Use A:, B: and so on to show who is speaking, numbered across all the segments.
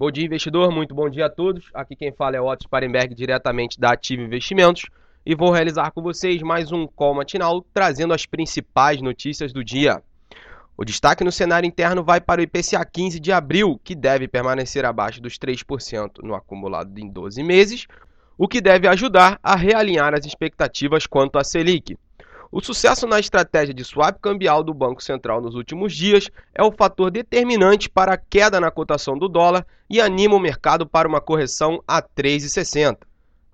A: Bom dia, investidor. Muito bom dia a todos. Aqui quem fala é Otto Sparenberg, diretamente da Ative Investimentos. E vou realizar com vocês mais um call matinal, trazendo as principais notícias do dia. O destaque no cenário interno vai para o IPCA 15 de abril, que deve permanecer abaixo dos 3% no acumulado em 12 meses, o que deve ajudar a realinhar as expectativas quanto à Selic. O sucesso na estratégia de swap cambial do Banco Central nos últimos dias é o fator determinante para a queda na cotação do dólar e anima o mercado para uma correção a 3,60.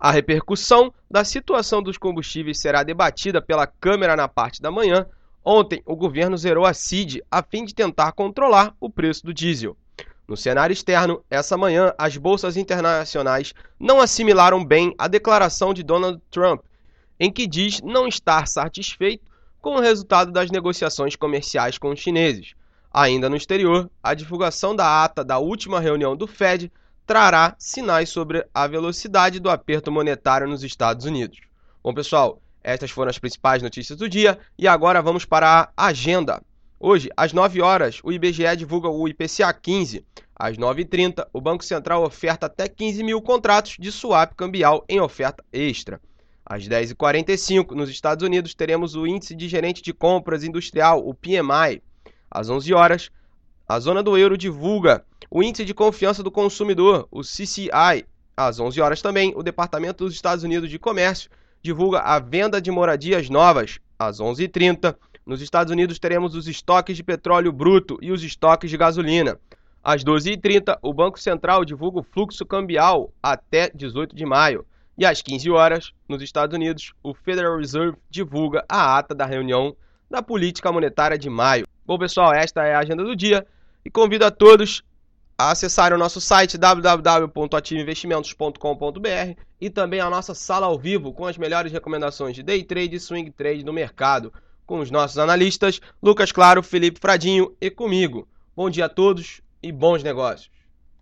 A: A repercussão da situação dos combustíveis será debatida pela Câmara na parte da manhã. Ontem, o governo zerou a CID a fim de tentar controlar o preço do diesel. No cenário externo, essa manhã, as bolsas internacionais não assimilaram bem a declaração de Donald Trump em que diz não estar satisfeito com o resultado das negociações comerciais com os chineses. Ainda no exterior, a divulgação da ata da última reunião do Fed trará sinais sobre a velocidade do aperto monetário nos Estados Unidos. Bom, pessoal, estas foram as principais notícias do dia e agora vamos para a agenda. Hoje, às 9 horas, o IBGE divulga o IPCA 15. Às 9h30, o Banco Central oferta até 15 mil contratos de swap cambial em oferta extra. Às 10h45, nos Estados Unidos, teremos o Índice de Gerente de Compras Industrial, o PMI. Às 11 horas, a zona do euro divulga o Índice de Confiança do Consumidor, o CCI. Às 11 horas também, o Departamento dos Estados Unidos de Comércio divulga a venda de moradias novas. Às 11h30, nos Estados Unidos, teremos os estoques de petróleo bruto e os estoques de gasolina. Às 12h30, o Banco Central divulga o fluxo cambial até 18 de maio. E às 15 horas, nos Estados Unidos, o Federal Reserve divulga a ata da reunião da política monetária de maio. Bom, pessoal, esta é a agenda do dia e convido a todos a acessarem o nosso site www.ativeinvestimentos.com.br e também a nossa sala ao vivo com as melhores recomendações de day trade e swing trade no mercado, com os nossos analistas Lucas Claro, Felipe Fradinho e comigo. Bom dia a todos e bons negócios.